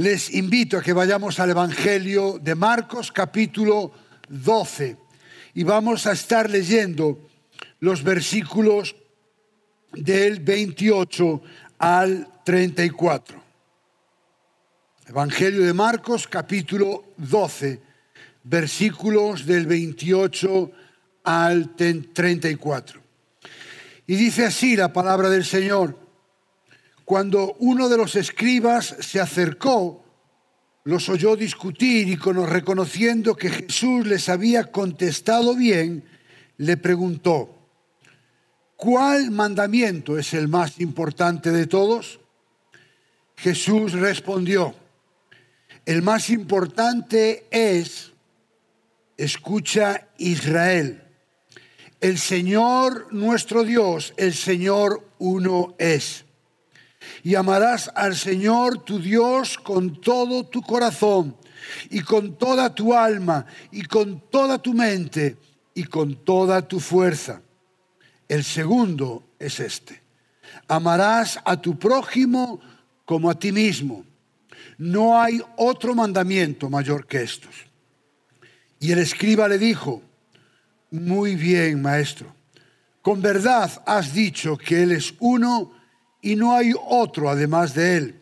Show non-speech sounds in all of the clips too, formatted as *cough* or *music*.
les invito a que vayamos al Evangelio de Marcos capítulo 12 y vamos a estar leyendo los versículos del 28 al 34. Evangelio de Marcos capítulo 12, versículos del 28 al 34. Y dice así la palabra del Señor. Cuando uno de los escribas se acercó, los oyó discutir y reconociendo que Jesús les había contestado bien, le preguntó, ¿cuál mandamiento es el más importante de todos? Jesús respondió, el más importante es, escucha Israel, el Señor nuestro Dios, el Señor uno es y amarás al Señor tu Dios con todo tu corazón y con toda tu alma y con toda tu mente y con toda tu fuerza. El segundo es este. Amarás a tu prójimo como a ti mismo. No hay otro mandamiento mayor que estos. Y el escriba le dijo, muy bien, maestro, con verdad has dicho que Él es uno y no hay otro además de Él.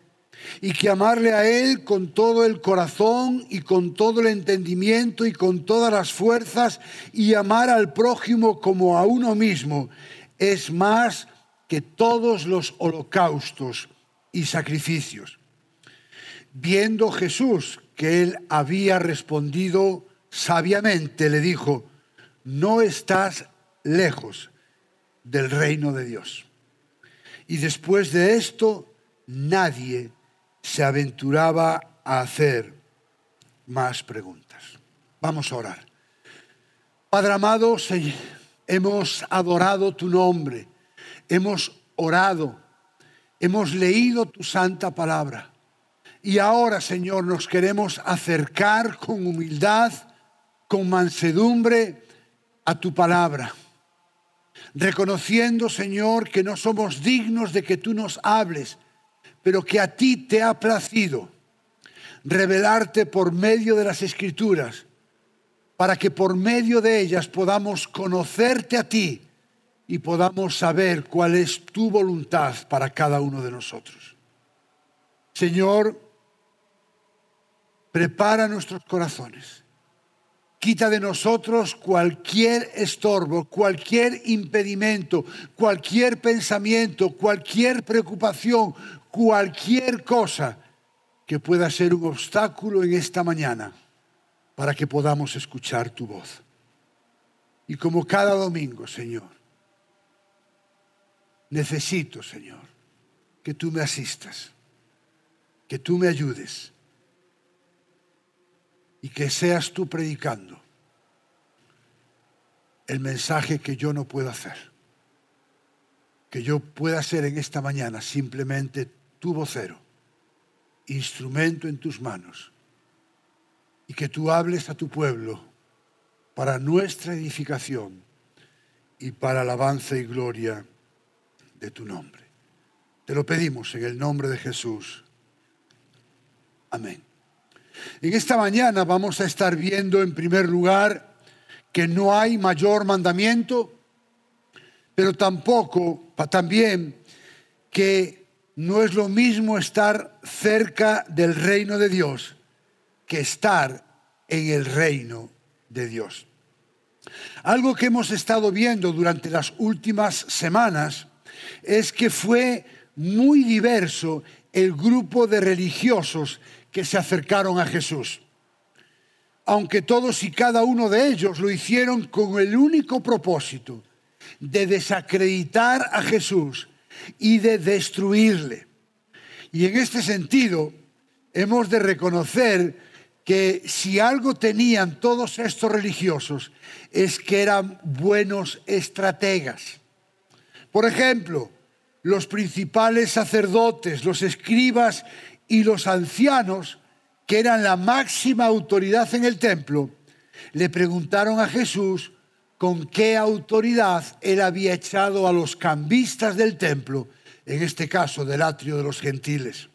Y que amarle a Él con todo el corazón y con todo el entendimiento y con todas las fuerzas y amar al prójimo como a uno mismo es más que todos los holocaustos y sacrificios. Viendo Jesús que él había respondido sabiamente, le dijo, no estás lejos del reino de Dios. Y después de esto, nadie se aventuraba a hacer más preguntas. Vamos a orar. Padre amado, hemos adorado tu nombre, hemos orado, hemos leído tu santa palabra. Y ahora, Señor, nos queremos acercar con humildad, con mansedumbre a tu palabra reconociendo, Señor, que no somos dignos de que tú nos hables, pero que a ti te ha placido revelarte por medio de las escrituras, para que por medio de ellas podamos conocerte a ti y podamos saber cuál es tu voluntad para cada uno de nosotros. Señor, prepara nuestros corazones Quita de nosotros cualquier estorbo, cualquier impedimento, cualquier pensamiento, cualquier preocupación, cualquier cosa que pueda ser un obstáculo en esta mañana para que podamos escuchar tu voz. Y como cada domingo, Señor, necesito, Señor, que tú me asistas, que tú me ayudes y que seas tú predicando el mensaje que yo no puedo hacer. Que yo pueda ser en esta mañana simplemente tu vocero, instrumento en tus manos, y que tú hables a tu pueblo para nuestra edificación y para alabanza y gloria de tu nombre. Te lo pedimos en el nombre de Jesús. Amén. En esta mañana vamos a estar viendo en primer lugar que no hay mayor mandamiento, pero tampoco, también que no es lo mismo estar cerca del reino de Dios que estar en el reino de Dios. Algo que hemos estado viendo durante las últimas semanas es que fue muy diverso el grupo de religiosos que se acercaron a Jesús. Aunque todos y cada uno de ellos lo hicieron con el único propósito de desacreditar a Jesús y de destruirle. Y en este sentido, hemos de reconocer que si algo tenían todos estos religiosos es que eran buenos estrategas. Por ejemplo, los principales sacerdotes, los escribas y los ancianos, que eran la máxima autoridad en el templo, le preguntaron a Jesús con qué autoridad él había echado a los cambistas del templo, en este caso del atrio de los gentiles.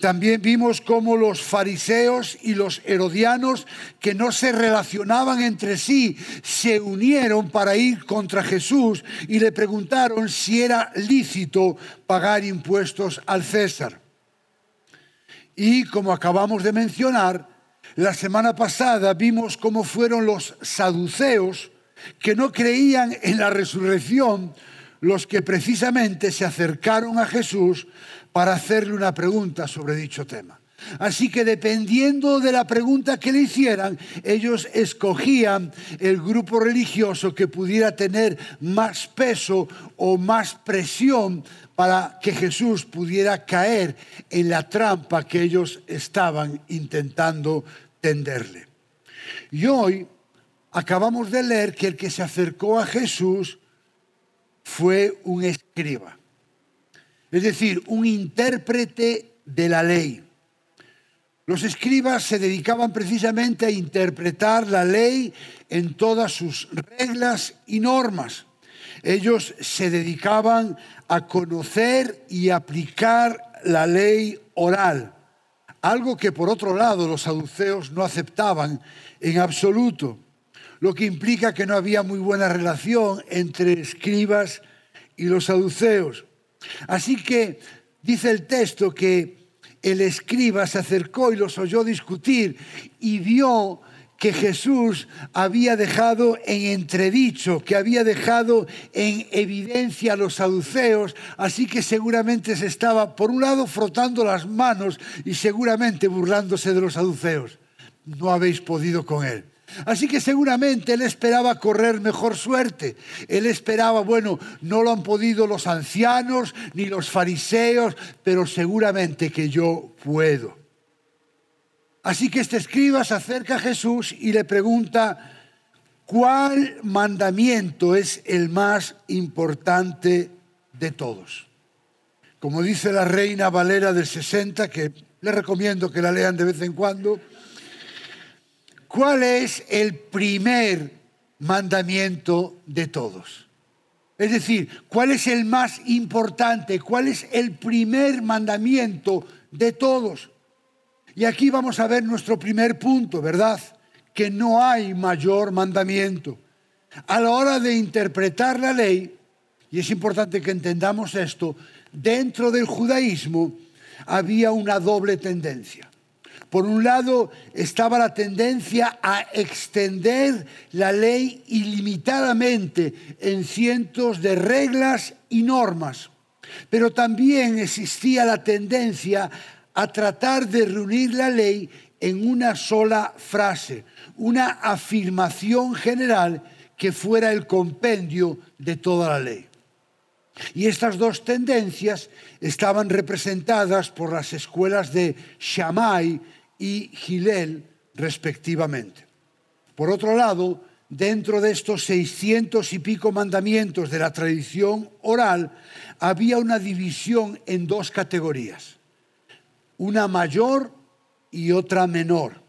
También vimos cómo los fariseos y los herodianos, que no se relacionaban entre sí, se unieron para ir contra Jesús y le preguntaron si era lícito pagar impuestos al César. Y como acabamos de mencionar, la semana pasada vimos cómo fueron los saduceos que no creían en la resurrección los que precisamente se acercaron a Jesús para hacerle una pregunta sobre dicho tema. Así que dependiendo de la pregunta que le hicieran, ellos escogían el grupo religioso que pudiera tener más peso o más presión para que Jesús pudiera caer en la trampa que ellos estaban intentando tenderle. Y hoy acabamos de leer que el que se acercó a Jesús fue un escriba es decir, un intérprete de la ley. Los escribas se dedicaban precisamente a interpretar la ley en todas sus reglas y normas. Ellos se dedicaban a conocer y aplicar la ley oral, algo que por otro lado los saduceos no aceptaban en absoluto, lo que implica que no había muy buena relación entre escribas y los saduceos. Así que dice el texto que el escriba se acercó y los oyó discutir y vio que Jesús había dejado en entredicho, que había dejado en evidencia a los saduceos, así que seguramente se estaba, por un lado, frotando las manos y seguramente burlándose de los saduceos. No habéis podido con él. Así que seguramente él esperaba correr mejor suerte. Él esperaba, bueno, no lo han podido los ancianos ni los fariseos, pero seguramente que yo puedo. Así que este escriba se acerca a Jesús y le pregunta, ¿cuál mandamiento es el más importante de todos? Como dice la reina Valera del 60, que le recomiendo que la lean de vez en cuando, ¿Cuál es el primer mandamiento de todos? Es decir, ¿cuál es el más importante? ¿Cuál es el primer mandamiento de todos? Y aquí vamos a ver nuestro primer punto, ¿verdad? Que no hay mayor mandamiento. A la hora de interpretar la ley, y es importante que entendamos esto, dentro del judaísmo había una doble tendencia. Por un lado estaba la tendencia a extender la ley ilimitadamente en cientos de reglas y normas, pero también existía la tendencia a tratar de reunir la ley en una sola frase, una afirmación general que fuera el compendio de toda la ley. Y estas dos tendencias estaban representadas por las escuelas de Shammai y Gilel respectivamente. Por otro lado, dentro de estos seiscientos y pico mandamientos de la tradición oral, había una división en dos categorías, una mayor y otra menor,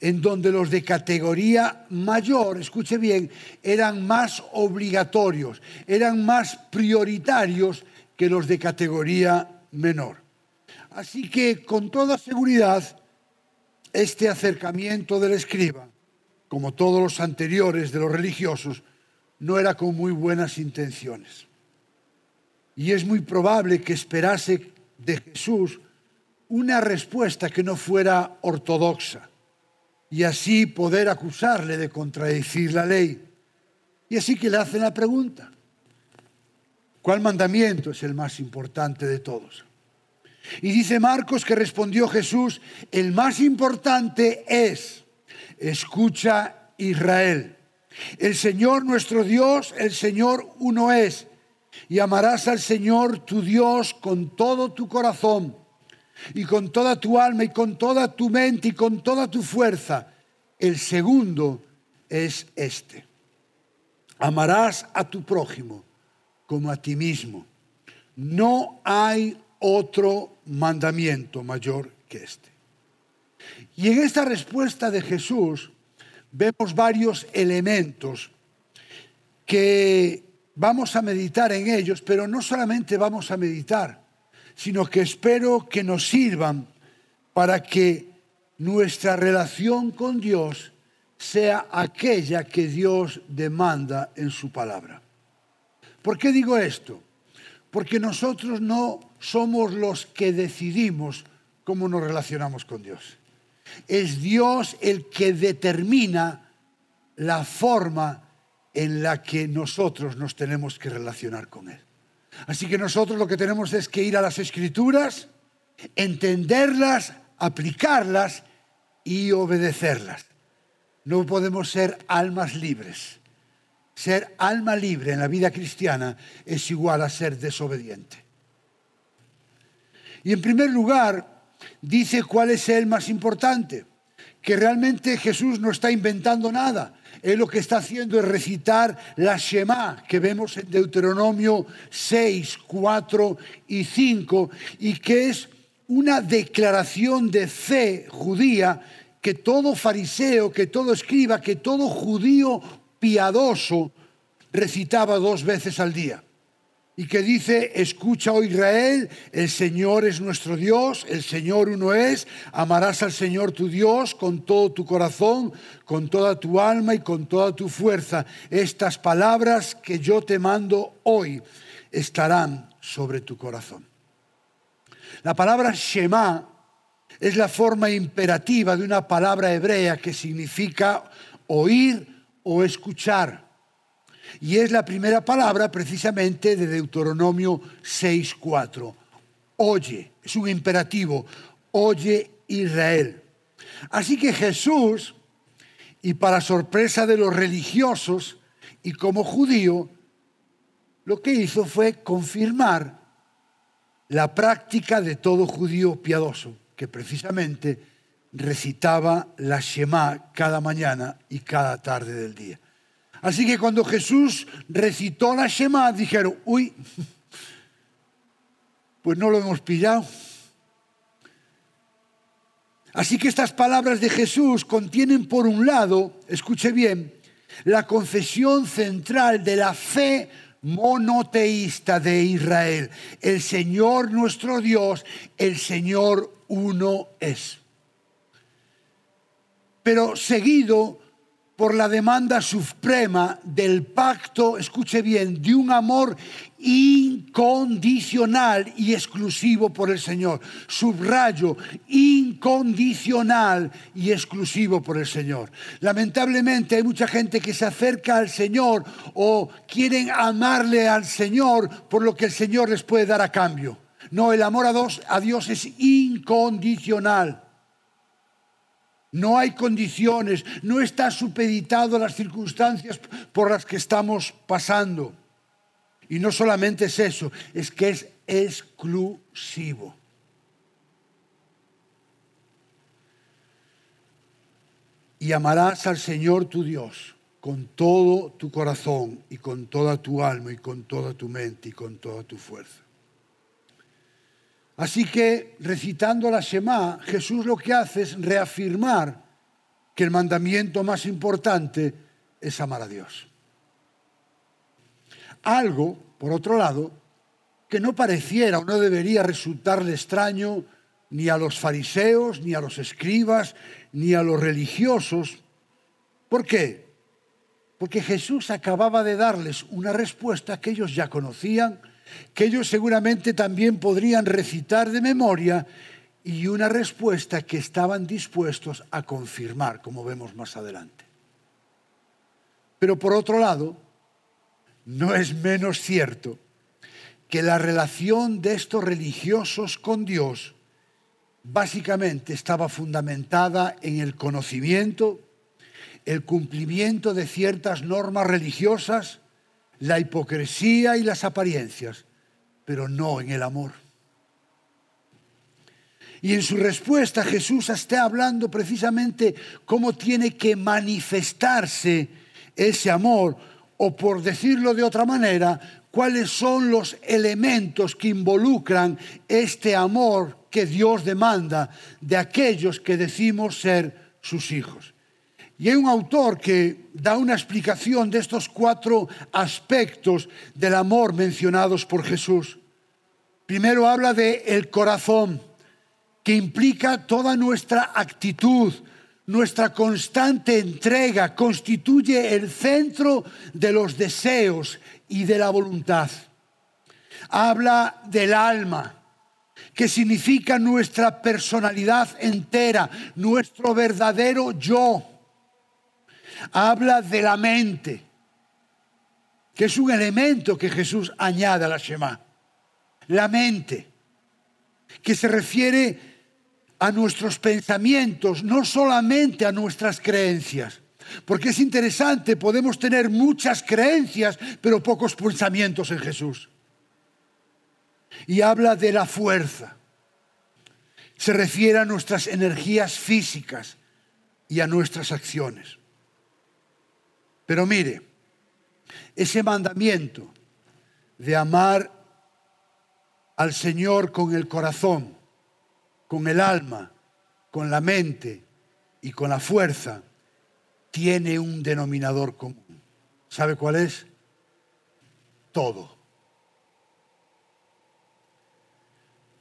en donde los de categoría mayor, escuche bien, eran más obligatorios, eran más prioritarios que los de categoría menor. Así que con toda seguridad este acercamiento del escriba, como todos los anteriores de los religiosos, no era con muy buenas intenciones. Y es muy probable que esperase de Jesús una respuesta que no fuera ortodoxa y así poder acusarle de contradecir la ley. Y así que le hacen la pregunta, ¿cuál mandamiento es el más importante de todos? Y dice Marcos que respondió Jesús, el más importante es, escucha Israel, el Señor nuestro Dios, el Señor uno es, y amarás al Señor tu Dios con todo tu corazón, y con toda tu alma, y con toda tu mente, y con toda tu fuerza. El segundo es este. Amarás a tu prójimo como a ti mismo. No hay otro mandamiento mayor que este. Y en esta respuesta de Jesús vemos varios elementos que vamos a meditar en ellos, pero no solamente vamos a meditar, sino que espero que nos sirvan para que nuestra relación con Dios sea aquella que Dios demanda en su palabra. ¿Por qué digo esto? Porque nosotros no somos los que decidimos cómo nos relacionamos con Dios. Es Dios el que determina la forma en la que nosotros nos tenemos que relacionar con Él. Así que nosotros lo que tenemos es que ir a las escrituras, entenderlas, aplicarlas y obedecerlas. No podemos ser almas libres. Ser alma libre en la vida cristiana es igual a ser desobediente. Y en primer lugar, dice cuál es el más importante, que realmente Jesús no está inventando nada. Él lo que está haciendo es recitar la Shema que vemos en Deuteronomio 6, 4 y 5 y que es una declaración de fe judía que todo fariseo, que todo escriba, que todo judío piadoso recitaba dos veces al día y que dice, escucha, oh Israel, el Señor es nuestro Dios, el Señor uno es, amarás al Señor tu Dios con todo tu corazón, con toda tu alma y con toda tu fuerza. Estas palabras que yo te mando hoy estarán sobre tu corazón. La palabra Shema es la forma imperativa de una palabra hebrea que significa oír o escuchar. Y es la primera palabra precisamente de Deuteronomio 6.4. Oye, es un imperativo, oye Israel. Así que Jesús, y para sorpresa de los religiosos y como judío, lo que hizo fue confirmar la práctica de todo judío piadoso, que precisamente recitaba la Shema cada mañana y cada tarde del día. Así que cuando Jesús recitó la Shema, dijeron, uy, pues no lo hemos pillado. Así que estas palabras de Jesús contienen por un lado, escuche bien, la confesión central de la fe monoteísta de Israel. El Señor nuestro Dios, el Señor uno es. Pero seguido por la demanda suprema del pacto, escuche bien, de un amor incondicional y exclusivo por el Señor. Subrayo, incondicional y exclusivo por el Señor. Lamentablemente hay mucha gente que se acerca al Señor o quieren amarle al Señor por lo que el Señor les puede dar a cambio. No, el amor a Dios, a Dios es incondicional. No hay condiciones, no está supeditado a las circunstancias por las que estamos pasando. Y no solamente es eso, es que es exclusivo. Y amarás al Señor tu Dios con todo tu corazón y con toda tu alma y con toda tu mente y con toda tu fuerza. Así que recitando la Shema, Jesús lo que hace es reafirmar que el mandamiento más importante es amar a Dios. Algo, por otro lado, que no pareciera o no debería resultarle extraño ni a los fariseos, ni a los escribas, ni a los religiosos. ¿Por qué? Porque Jesús acababa de darles una respuesta que ellos ya conocían que ellos seguramente también podrían recitar de memoria y una respuesta que estaban dispuestos a confirmar, como vemos más adelante. Pero por otro lado, no es menos cierto que la relación de estos religiosos con Dios básicamente estaba fundamentada en el conocimiento, el cumplimiento de ciertas normas religiosas la hipocresía y las apariencias, pero no en el amor. Y en su respuesta Jesús está hablando precisamente cómo tiene que manifestarse ese amor, o por decirlo de otra manera, cuáles son los elementos que involucran este amor que Dios demanda de aquellos que decimos ser sus hijos. Y hay un autor que da una explicación de estos cuatro aspectos del amor mencionados por Jesús. Primero habla de el corazón, que implica toda nuestra actitud, nuestra constante entrega, constituye el centro de los deseos y de la voluntad. Habla del alma, que significa nuestra personalidad entera, nuestro verdadero yo. Habla de la mente, que es un elemento que Jesús añade a la Shema. La mente, que se refiere a nuestros pensamientos, no solamente a nuestras creencias. Porque es interesante, podemos tener muchas creencias, pero pocos pensamientos en Jesús. Y habla de la fuerza. Se refiere a nuestras energías físicas y a nuestras acciones. Pero mire, ese mandamiento de amar al Señor con el corazón, con el alma, con la mente y con la fuerza, tiene un denominador común. ¿Sabe cuál es? Todo.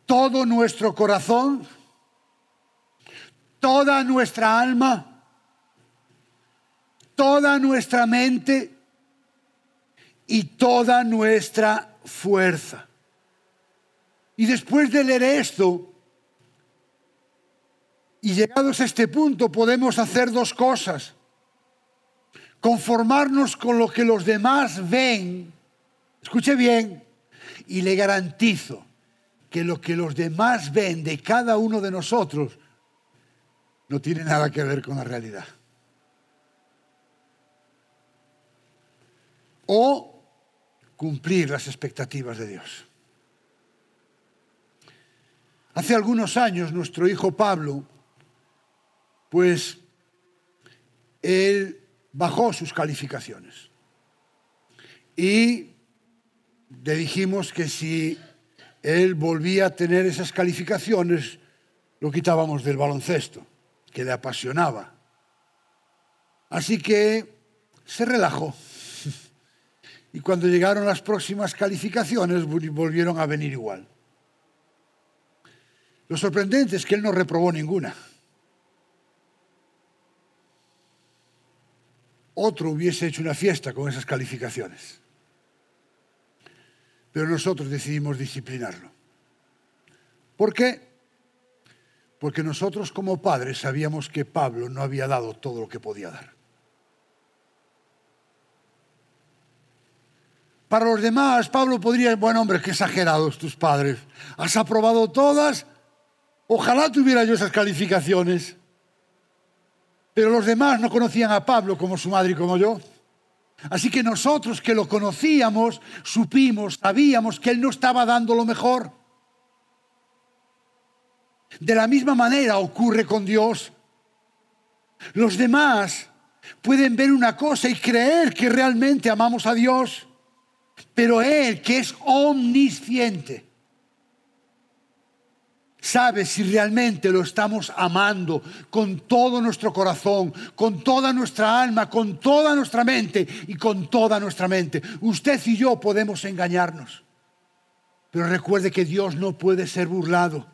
Todo nuestro corazón, toda nuestra alma, toda nuestra mente y toda nuestra fuerza. Y después de leer esto, y llegados a este punto podemos hacer dos cosas. Conformarnos con lo que los demás ven, escuche bien, y le garantizo que lo que los demás ven de cada uno de nosotros no tiene nada que ver con la realidad. O cumplir las expectativas de Dios. Hace algunos años nuestro hijo Pablo pues él bajó sus calificaciones. Y le dijimos que si él volvía a tener esas calificaciones, lo quitábamos del baloncesto, que le apasionaba. Así que se relajó. Y cuando llegaron las próximas calificaciones, volvieron a venir igual. Lo sorprendente es que él no reprobó ninguna. otro hubiese hecho una fiesta con esas calificaciones. Pero nosotros decidimos disciplinarlo. ¿Por qué? Porque nosotros como padres sabíamos que Pablo no había dado todo lo que podía dar. Para los demás, Pablo podría, bueno hombre, qué exagerados tus padres. Has aprobado todas. Ojalá tuviera yo esas calificaciones. Pero los demás no conocían a Pablo como su madre y como yo. Así que nosotros que lo conocíamos, supimos, sabíamos que él no estaba dando lo mejor. De la misma manera ocurre con Dios. Los demás pueden ver una cosa y creer que realmente amamos a Dios, pero Él, que es omnisciente, sabe si realmente lo estamos amando con todo nuestro corazón, con toda nuestra alma, con toda nuestra mente y con toda nuestra mente. Usted y yo podemos engañarnos, pero recuerde que Dios no puede ser burlado.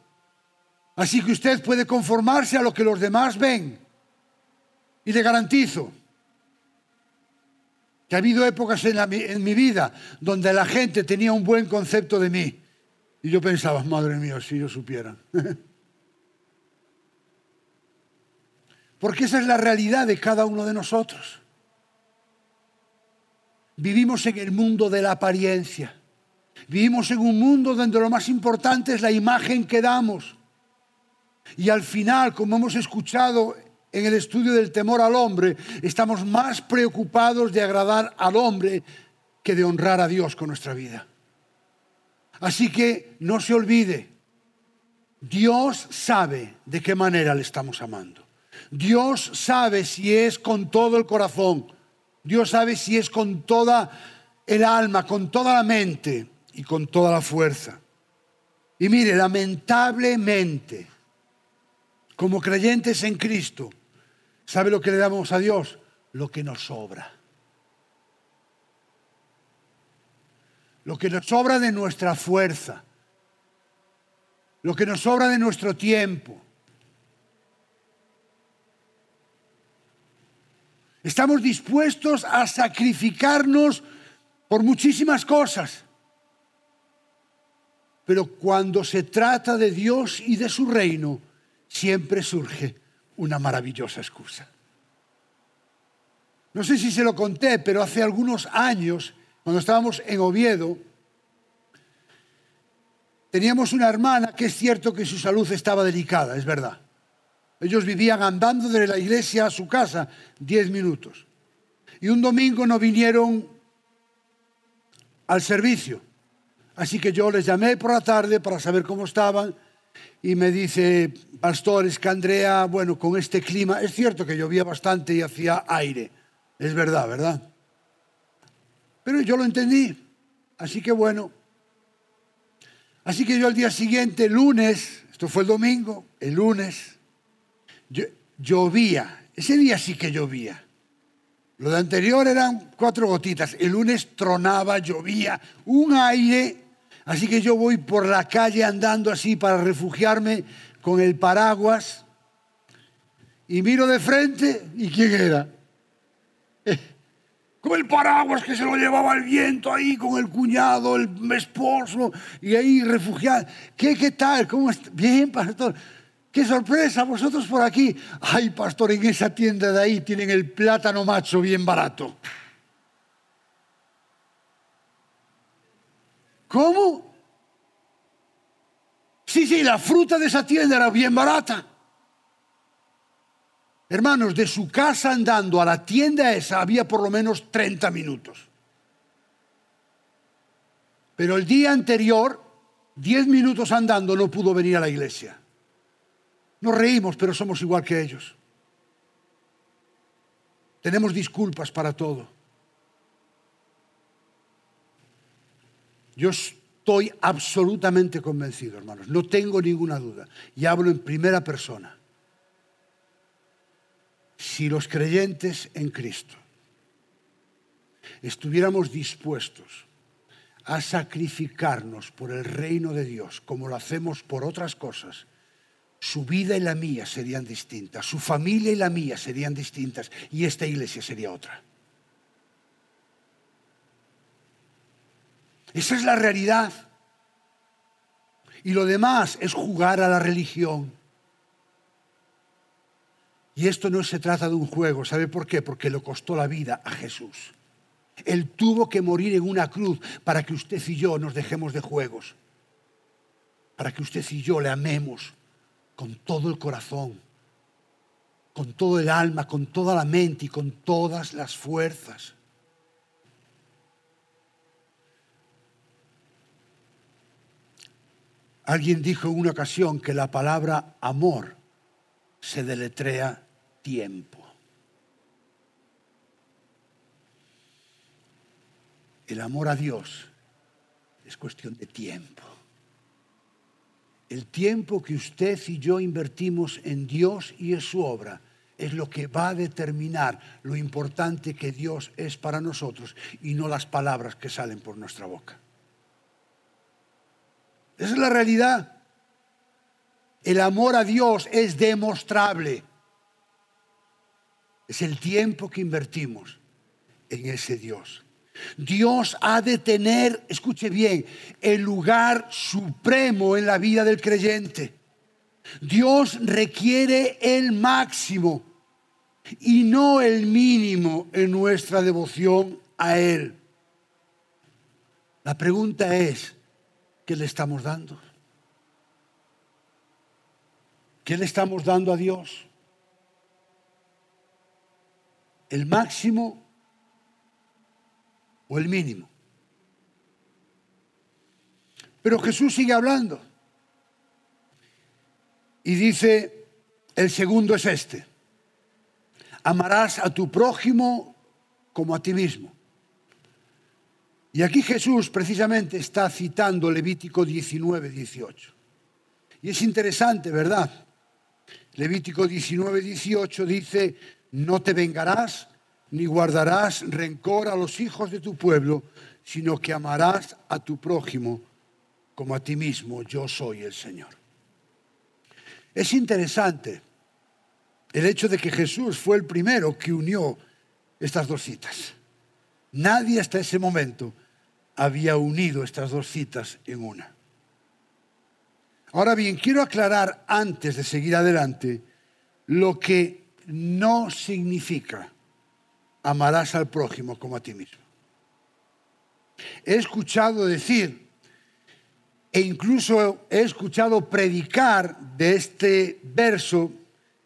Así que usted puede conformarse a lo que los demás ven. Y le garantizo que ha habido épocas en, en mi vida donde la gente tenía un buen concepto de mí y yo pensaba, madre mía, si yo supiera. *laughs* Porque esa es la realidad de cada uno de nosotros. Vivimos en el mundo de la apariencia. Vivimos en un mundo donde lo más importante es la imagen que damos. Y al final, como hemos escuchado en el estudio del temor al hombre, estamos más preocupados de agradar al hombre que de honrar a Dios con nuestra vida. Así que no se olvide, Dios sabe de qué manera le estamos amando. Dios sabe si es con todo el corazón. Dios sabe si es con toda el alma, con toda la mente y con toda la fuerza. Y mire, lamentablemente, como creyentes en Cristo, ¿sabe lo que le damos a Dios? Lo que nos sobra. lo que nos sobra de nuestra fuerza, lo que nos sobra de nuestro tiempo. Estamos dispuestos a sacrificarnos por muchísimas cosas. Pero cuando se trata de Dios y de su reino, siempre surge una maravillosa excusa. No sé si se lo conté, pero hace algunos años, cuando estábamos en Oviedo, teníamos una hermana que es cierto que su salud estaba delicada, es verdad. Ellos vivían andando de la iglesia a su casa diez minutos. Y un domingo no vinieron al servicio. Así que yo les llamé por la tarde para saber cómo estaban y me dice, pastores, que Andrea, bueno, con este clima, es cierto que llovía bastante y hacía aire, es verdad, ¿verdad? Pero yo lo entendí. Así que bueno. Así que yo al día siguiente, lunes, esto fue el domingo, el lunes, llovía. Ese día sí que llovía. Lo de anterior eran cuatro gotitas. El lunes tronaba, llovía, un aire. Así que yo voy por la calle andando así para refugiarme con el paraguas. Y miro de frente, ¿y quién era? con el paraguas que se lo llevaba el viento ahí, con el cuñado, el esposo, y ahí refugiado. ¿Qué, qué tal? ¿Cómo está? Bien, pastor. ¡Qué sorpresa! Vosotros por aquí. Ay, pastor, en esa tienda de ahí tienen el plátano macho bien barato. ¿Cómo? Sí, sí, la fruta de esa tienda era bien barata. Hermanos, de su casa andando a la tienda esa había por lo menos 30 minutos. Pero el día anterior, 10 minutos andando, no pudo venir a la iglesia. Nos reímos, pero somos igual que ellos. Tenemos disculpas para todo. Yo estoy absolutamente convencido, hermanos, no tengo ninguna duda, y hablo en primera persona si los creyentes en Cristo estuviéramos dispuestos a sacrificarnos por el reino de Dios como lo hacemos por otras cosas, su vida y la mía serían distintas, su familia y la mía serían distintas y esta iglesia sería otra. Esa es la realidad. Y lo demás es jugar a la religión. Y esto no se trata de un juego, ¿sabe por qué? Porque le costó la vida a Jesús. Él tuvo que morir en una cruz para que usted y yo nos dejemos de juegos, para que usted y yo le amemos con todo el corazón, con todo el alma, con toda la mente y con todas las fuerzas. Alguien dijo en una ocasión que la palabra amor se deletrea tiempo. El amor a Dios es cuestión de tiempo. El tiempo que usted y yo invertimos en Dios y en su obra es lo que va a determinar lo importante que Dios es para nosotros y no las palabras que salen por nuestra boca. Esa es la realidad. El amor a Dios es demostrable es el tiempo que invertimos en ese Dios. Dios ha de tener, escuche bien, el lugar supremo en la vida del creyente. Dios requiere el máximo y no el mínimo en nuestra devoción a Él. La pregunta es, ¿qué le estamos dando? ¿Qué le estamos dando a Dios? el máximo o el mínimo. Pero Jesús sigue hablando. Y dice, el segundo es este. Amarás a tu prójimo como a ti mismo. Y aquí Jesús precisamente está citando Levítico 19, 18. Y es interesante, ¿verdad? Levítico 19, 18 dice, no te vengarás ni guardarás rencor a los hijos de tu pueblo, sino que amarás a tu prójimo como a ti mismo. Yo soy el Señor. Es interesante el hecho de que Jesús fue el primero que unió estas dos citas. Nadie hasta ese momento había unido estas dos citas en una. Ahora bien, quiero aclarar antes de seguir adelante lo que no significa amarás al prójimo como a ti mismo. He escuchado decir e incluso he escuchado predicar de este verso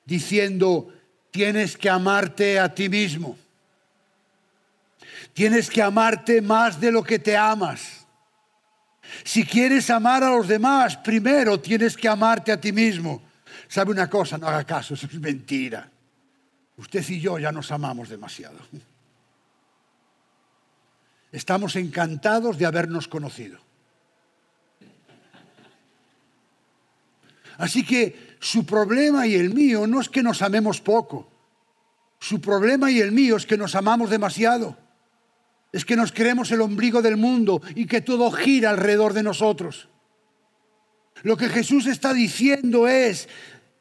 diciendo, tienes que amarte a ti mismo. Tienes que amarte más de lo que te amas. Si quieres amar a los demás, primero tienes que amarte a ti mismo. ¿Sabe una cosa? No haga caso, eso es mentira. Usted y yo ya nos amamos demasiado. Estamos encantados de habernos conocido. Así que su problema y el mío no es que nos amemos poco. Su problema y el mío es que nos amamos demasiado. Es que nos creemos el ombligo del mundo y que todo gira alrededor de nosotros. Lo que Jesús está diciendo es,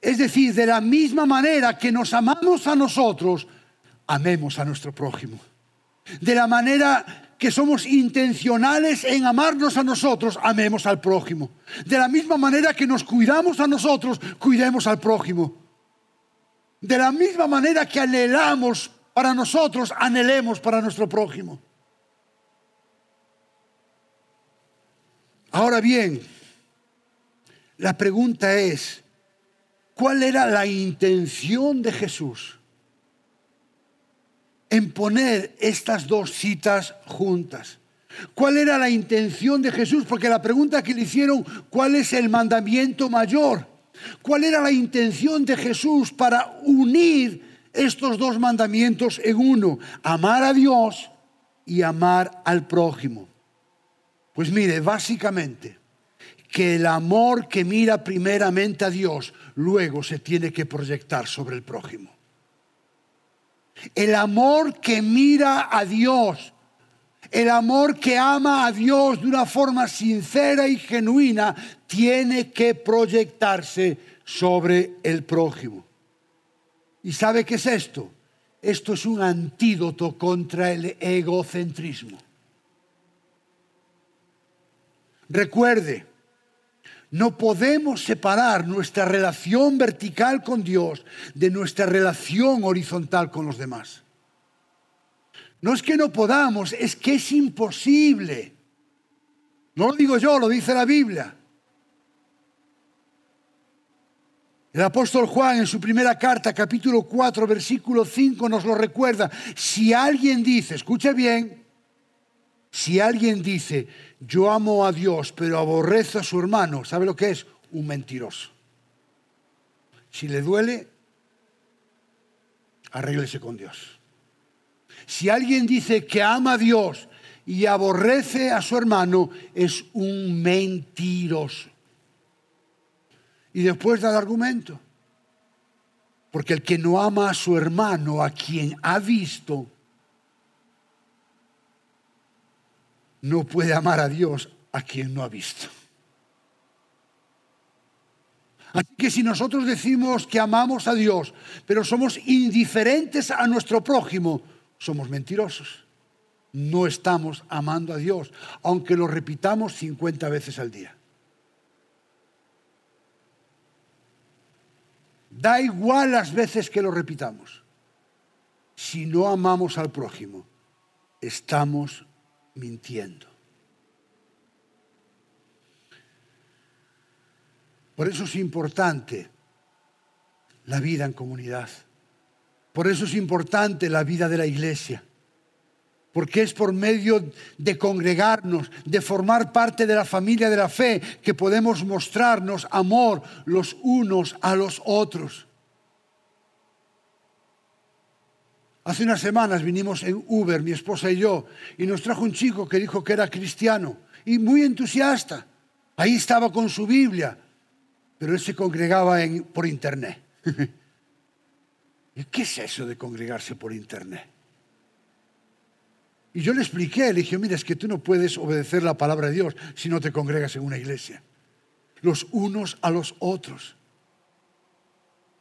es decir, de la misma manera que nos amamos a nosotros, amemos a nuestro prójimo. De la manera que somos intencionales en amarnos a nosotros, amemos al prójimo. De la misma manera que nos cuidamos a nosotros, cuidemos al prójimo. De la misma manera que anhelamos para nosotros, anhelemos para nuestro prójimo. Ahora bien, la pregunta es, ¿cuál era la intención de Jesús? en poner estas dos citas juntas. ¿Cuál era la intención de Jesús? Porque la pregunta que le hicieron, ¿cuál es el mandamiento mayor? ¿Cuál era la intención de Jesús para unir estos dos mandamientos en uno? Amar a Dios y amar al prójimo. Pues mire, básicamente, que el amor que mira primeramente a Dios, luego se tiene que proyectar sobre el prójimo. El amor que mira a Dios, el amor que ama a Dios de una forma sincera y genuina, tiene que proyectarse sobre el prójimo. ¿Y sabe qué es esto? Esto es un antídoto contra el egocentrismo. Recuerde, no podemos separar nuestra relación vertical con Dios de nuestra relación horizontal con los demás. No es que no podamos, es que es imposible. No lo digo yo, lo dice la Biblia. El apóstol Juan en su primera carta, capítulo 4, versículo 5, nos lo recuerda. Si alguien dice, escuche bien, si alguien dice, yo amo a Dios, pero aborrezo a su hermano, ¿sabe lo que es? Un mentiroso. Si le duele, arréglese con Dios. Si alguien dice que ama a Dios y aborrece a su hermano, es un mentiroso. Y después da el argumento. Porque el que no ama a su hermano, a quien ha visto, no puede amar a Dios a quien no ha visto. Así que si nosotros decimos que amamos a Dios, pero somos indiferentes a nuestro prójimo, somos mentirosos. No estamos amando a Dios, aunque lo repitamos 50 veces al día. Da igual las veces que lo repitamos. Si no amamos al prójimo, estamos mintiendo. Por eso es importante la vida en comunidad. Por eso es importante la vida de la iglesia. Porque es por medio de congregarnos, de formar parte de la familia de la fe, que podemos mostrarnos amor los unos a los otros. Hace unas semanas vinimos en Uber, mi esposa y yo, y nos trajo un chico que dijo que era cristiano y muy entusiasta. Ahí estaba con su Biblia, pero él se congregaba por internet. *laughs* ¿Y qué es eso de congregarse por internet? Y yo le expliqué, le dije, mira, es que tú no puedes obedecer la palabra de Dios si no te congregas en una iglesia. Los unos a los otros.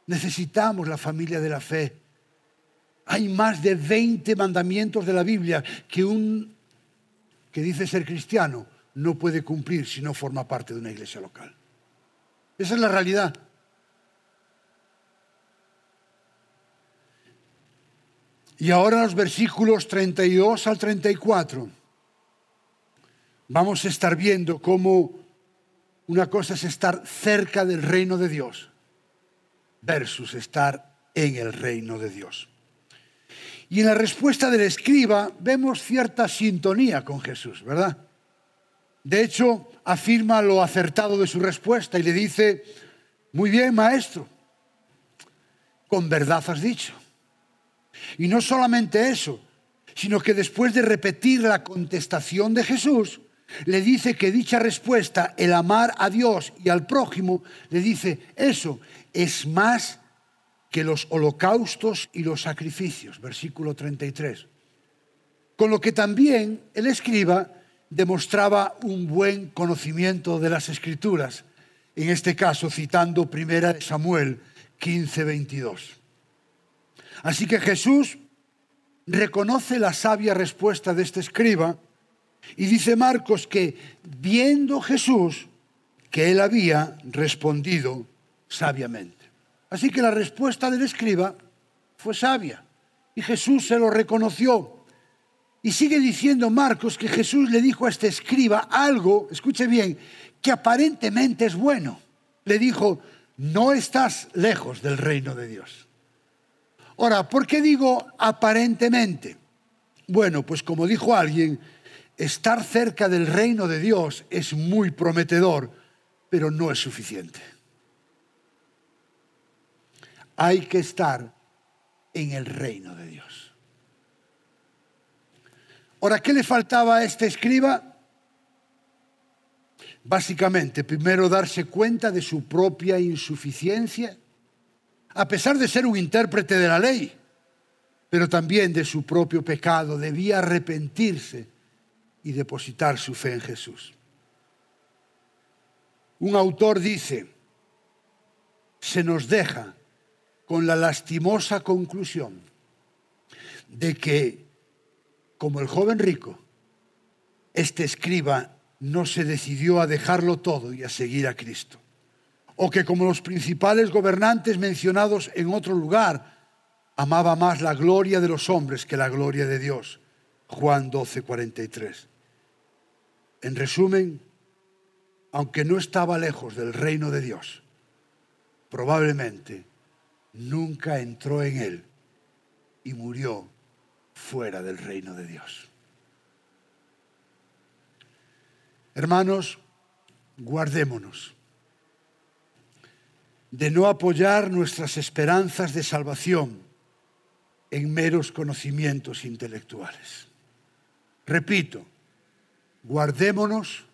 Necesitamos la familia de la fe. Hay más de 20 mandamientos de la Biblia que un que dice ser cristiano no puede cumplir si no forma parte de una iglesia local. Esa es la realidad. Y ahora los versículos 32 al 34 vamos a estar viendo cómo una cosa es estar cerca del reino de Dios versus estar en el reino de Dios. Y en la respuesta del escriba vemos cierta sintonía con Jesús, ¿verdad? De hecho, afirma lo acertado de su respuesta y le dice, muy bien, maestro, con verdad has dicho. Y no solamente eso, sino que después de repetir la contestación de Jesús, le dice que dicha respuesta, el amar a Dios y al prójimo, le dice, eso es más que los holocaustos y los sacrificios, versículo 33. Con lo que también el escriba demostraba un buen conocimiento de las escrituras, en este caso citando primera Samuel 15, 22. Así que Jesús reconoce la sabia respuesta de este escriba y dice Marcos que viendo Jesús que él había respondido sabiamente. Así que la respuesta del escriba fue sabia y Jesús se lo reconoció. Y sigue diciendo Marcos que Jesús le dijo a este escriba algo, escuche bien, que aparentemente es bueno. Le dijo, no estás lejos del reino de Dios. Ahora, ¿por qué digo aparentemente? Bueno, pues como dijo alguien, estar cerca del reino de Dios es muy prometedor, pero no es suficiente. Hay que estar en el reino de Dios. Ahora, ¿qué le faltaba a este escriba? Básicamente, primero darse cuenta de su propia insuficiencia a pesar de ser un intérprete de la ley, pero también de su propio pecado, debía arrepentirse y depositar su fe en Jesús. Un autor dice, se nos deja con la lastimosa conclusión de que, como el joven rico, este escriba no se decidió a dejarlo todo y a seguir a Cristo o que como los principales gobernantes mencionados en otro lugar, amaba más la gloria de los hombres que la gloria de Dios. Juan 12, 43. En resumen, aunque no estaba lejos del reino de Dios, probablemente nunca entró en él y murió fuera del reino de Dios. Hermanos, guardémonos de no apoyar nuestras esperanzas de salvación en meros conocimientos intelectuales. Repito, guardémonos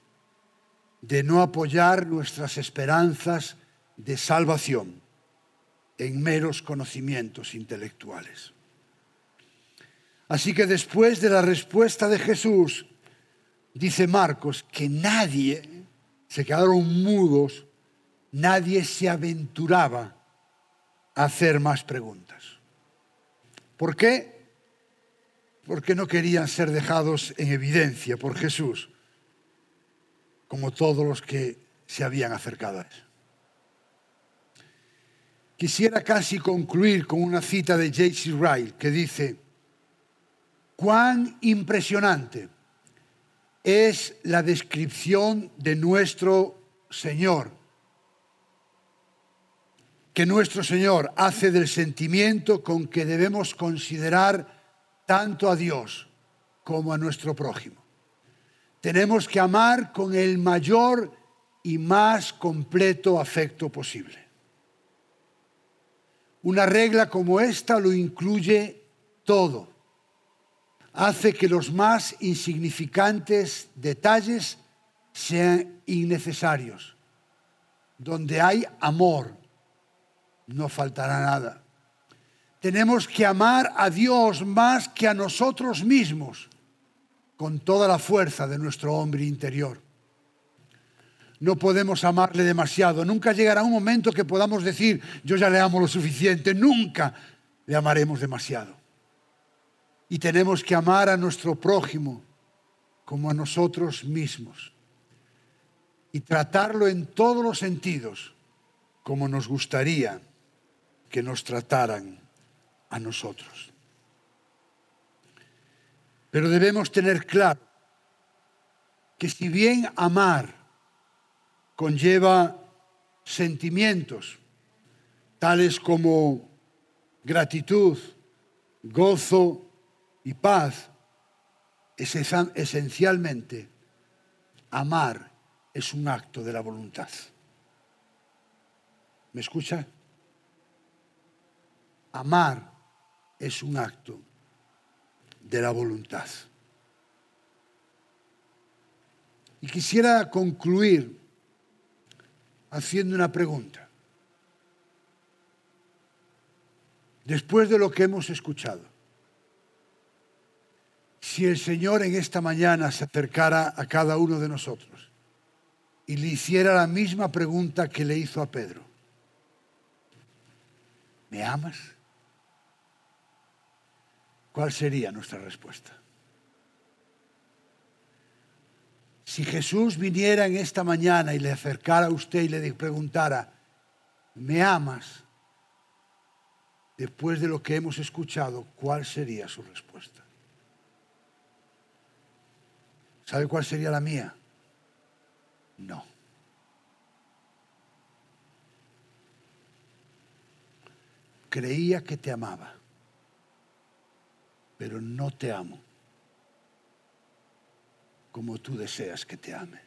de no apoyar nuestras esperanzas de salvación en meros conocimientos intelectuales. Así que después de la respuesta de Jesús, dice Marcos que nadie, se quedaron mudos nadie se aventuraba a hacer más preguntas. ¿Por qué? Porque no querían ser dejados en evidencia por Jesús, como todos los que se habían acercado a él. Quisiera casi concluir con una cita de J.C. Ryle que dice, cuán impresionante es la descripción de nuestro Señor que nuestro Señor hace del sentimiento con que debemos considerar tanto a Dios como a nuestro prójimo. Tenemos que amar con el mayor y más completo afecto posible. Una regla como esta lo incluye todo. Hace que los más insignificantes detalles sean innecesarios. Donde hay amor, no faltará nada. Tenemos que amar a Dios más que a nosotros mismos, con toda la fuerza de nuestro hombre interior. No podemos amarle demasiado. Nunca llegará un momento que podamos decir, yo ya le amo lo suficiente. Nunca le amaremos demasiado. Y tenemos que amar a nuestro prójimo como a nosotros mismos. Y tratarlo en todos los sentidos como nos gustaría que nos trataran a nosotros. Pero debemos tener claro que si bien amar conlleva sentimientos tales como gratitud, gozo y paz, esencialmente amar es un acto de la voluntad. ¿Me escucha? Amar es un acto de la voluntad. Y quisiera concluir haciendo una pregunta. Después de lo que hemos escuchado, si el Señor en esta mañana se acercara a cada uno de nosotros y le hiciera la misma pregunta que le hizo a Pedro, ¿me amas? ¿Cuál sería nuestra respuesta? Si Jesús viniera en esta mañana y le acercara a usted y le preguntara, ¿me amas? Después de lo que hemos escuchado, ¿cuál sería su respuesta? ¿Sabe cuál sería la mía? No. Creía que te amaba, pero no te amo como tú deseas que te ame.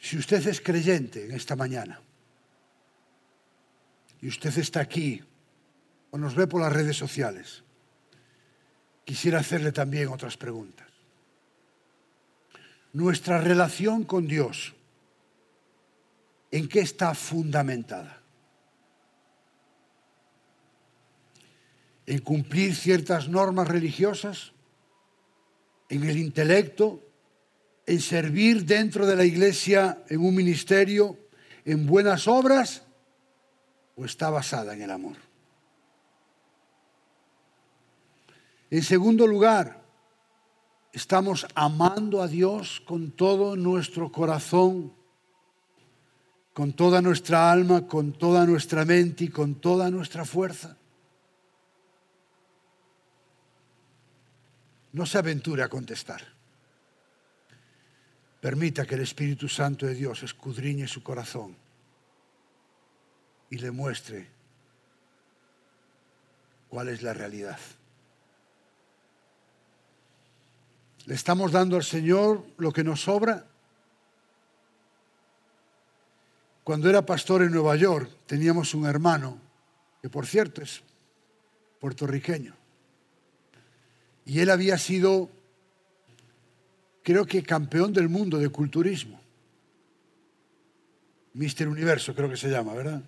Si usted es creyente en esta mañana y usted está aquí o nos ve por las redes sociales, quisiera hacerle también otras preguntas. Nuestra relación con Dios, ¿en qué está fundamentada? En cumplir ciertas normas religiosas, en el intelecto, en servir dentro de la iglesia en un ministerio, en buenas obras, o está basada en el amor. En segundo lugar, estamos amando a Dios con todo nuestro corazón, con toda nuestra alma, con toda nuestra mente y con toda nuestra fuerza. No se aventure a contestar. Permita que el Espíritu Santo de Dios escudriñe su corazón y le muestre cuál es la realidad. ¿Le estamos dando al Señor lo que nos sobra? Cuando era pastor en Nueva York teníamos un hermano, que por cierto es puertorriqueño, y él había sido, creo que campeón del mundo de culturismo. Mister Universo creo que se llama, ¿verdad?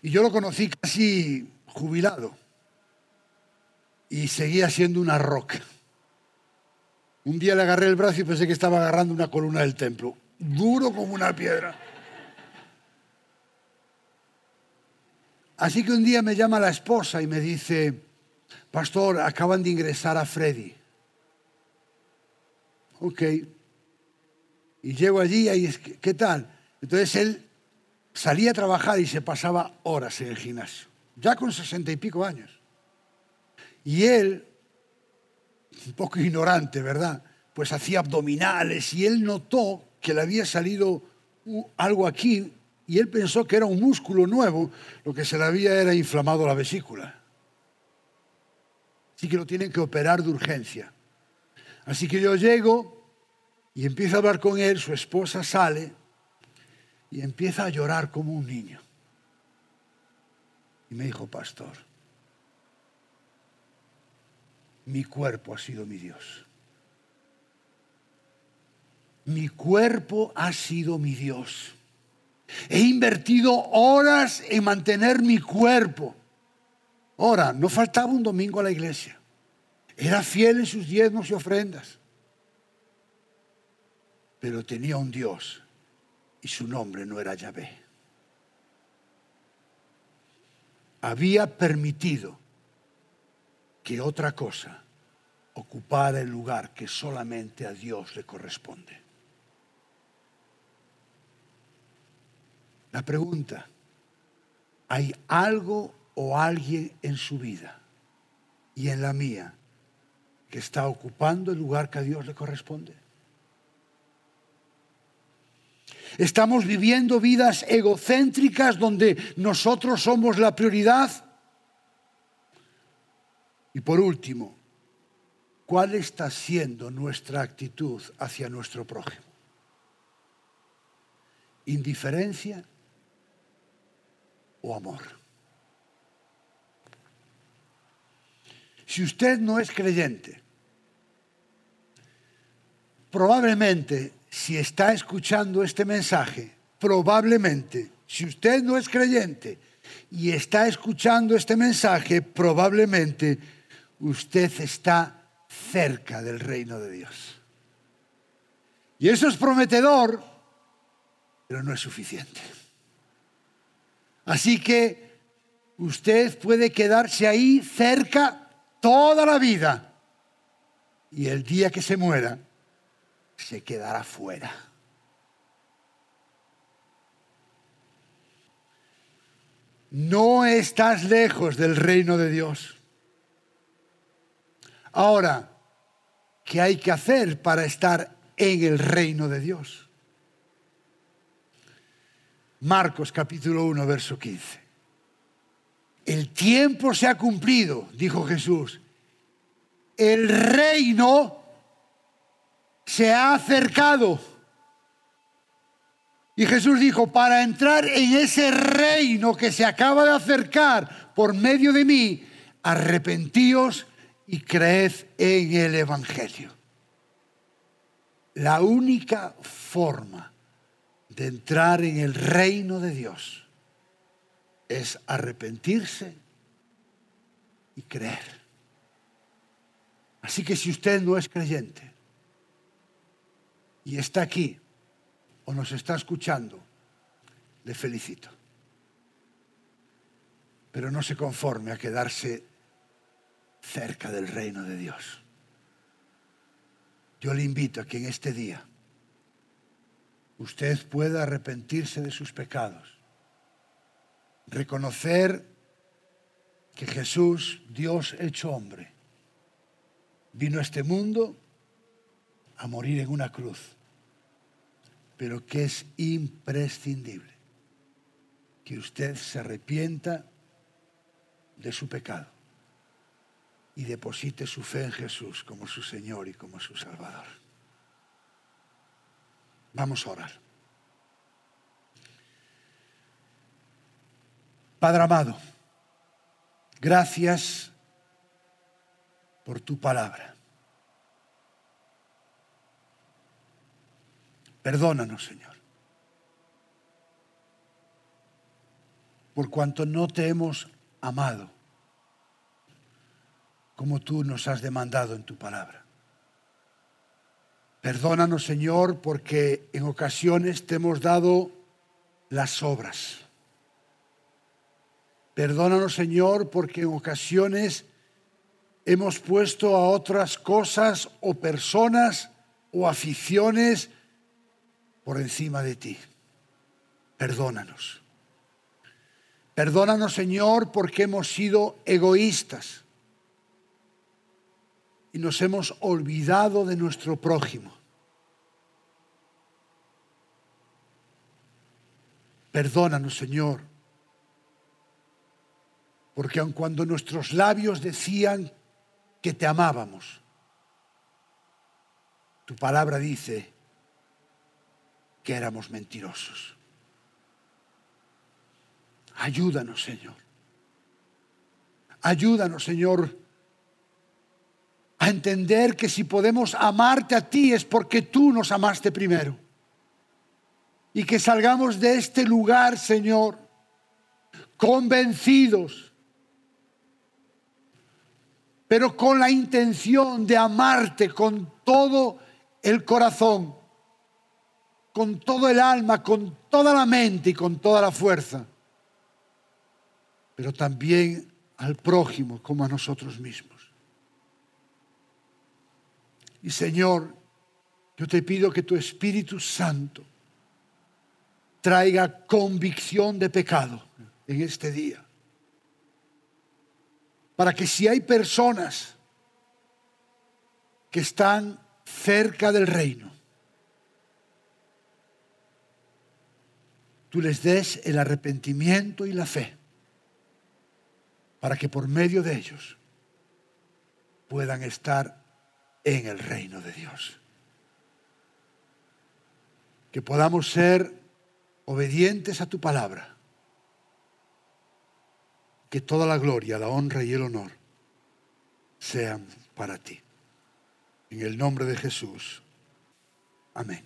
Y yo lo conocí casi jubilado. Y seguía siendo una roca. Un día le agarré el brazo y pensé que estaba agarrando una columna del templo. Duro como una piedra. Así que un día me llama la esposa y me dice, Pastor, acaban de ingresar a Freddy. Ok. Y llego allí y ¿qué tal? Entonces él salía a trabajar y se pasaba horas en el gimnasio, ya con sesenta y pico años. Y él, un poco ignorante, ¿verdad? Pues hacía abdominales y él notó que le había salido algo aquí y él pensó que era un músculo nuevo, lo que se le había era inflamado la vesícula. Que lo tienen que operar de urgencia. Así que yo llego y empiezo a hablar con él, su esposa sale y empieza a llorar como un niño. Y me dijo, pastor, mi cuerpo ha sido mi Dios. Mi cuerpo ha sido mi Dios. He invertido horas en mantener mi cuerpo. Ahora, no faltaba un domingo a la iglesia. Era fiel en sus diezmos y ofrendas. Pero tenía un Dios y su nombre no era Yahvé. Había permitido que otra cosa ocupara el lugar que solamente a Dios le corresponde. La pregunta, ¿hay algo o alguien en su vida y en la mía que está ocupando el lugar que a Dios le corresponde? Estamos viviendo vidas egocéntricas donde nosotros somos la prioridad. Y por último, ¿cuál está siendo nuestra actitud hacia nuestro prójimo? ¿Indiferencia o amor? Si usted no es creyente, probablemente si está escuchando este mensaje, probablemente, si usted no es creyente y está escuchando este mensaje, probablemente usted está cerca del reino de Dios. Y eso es prometedor, pero no es suficiente. Así que usted puede quedarse ahí cerca toda la vida y el día que se muera se quedará fuera. No estás lejos del reino de Dios. Ahora, ¿qué hay que hacer para estar en el reino de Dios? Marcos capítulo 1, verso 15. El tiempo se ha cumplido, dijo Jesús. El reino se ha acercado. Y Jesús dijo, para entrar en ese reino que se acaba de acercar por medio de mí, arrepentíos y creed en el Evangelio. La única forma de entrar en el reino de Dios es arrepentirse y creer. Así que si usted no es creyente, y está aquí o nos está escuchando, le felicito. Pero no se conforme a quedarse cerca del reino de Dios. Yo le invito a que en este día usted pueda arrepentirse de sus pecados, reconocer que Jesús, Dios hecho hombre, vino a este mundo a morir en una cruz, pero que es imprescindible que usted se arrepienta de su pecado y deposite su fe en Jesús como su Señor y como su Salvador. Vamos a orar. Padre amado, gracias por tu palabra. Perdónanos, Señor. Por cuanto no te hemos amado como tú nos has demandado en tu palabra. Perdónanos, Señor, porque en ocasiones te hemos dado las obras. Perdónanos, Señor, porque en ocasiones hemos puesto a otras cosas o personas o aficiones por encima de ti. Perdónanos. Perdónanos, Señor, porque hemos sido egoístas y nos hemos olvidado de nuestro prójimo. Perdónanos, Señor, porque aun cuando nuestros labios decían que te amábamos, tu palabra dice que éramos mentirosos. Ayúdanos, Señor. Ayúdanos, Señor, a entender que si podemos amarte a ti es porque tú nos amaste primero. Y que salgamos de este lugar, Señor, convencidos pero con la intención de amarte con todo el corazón, con todo el alma, con toda la mente y con toda la fuerza, pero también al prójimo como a nosotros mismos. Y Señor, yo te pido que tu Espíritu Santo traiga convicción de pecado en este día. Para que si hay personas que están cerca del reino, tú les des el arrepentimiento y la fe, para que por medio de ellos puedan estar en el reino de Dios. Que podamos ser obedientes a tu palabra. Que toda la gloria, la honra y el honor sean para ti. En el nombre de Jesús. Amén.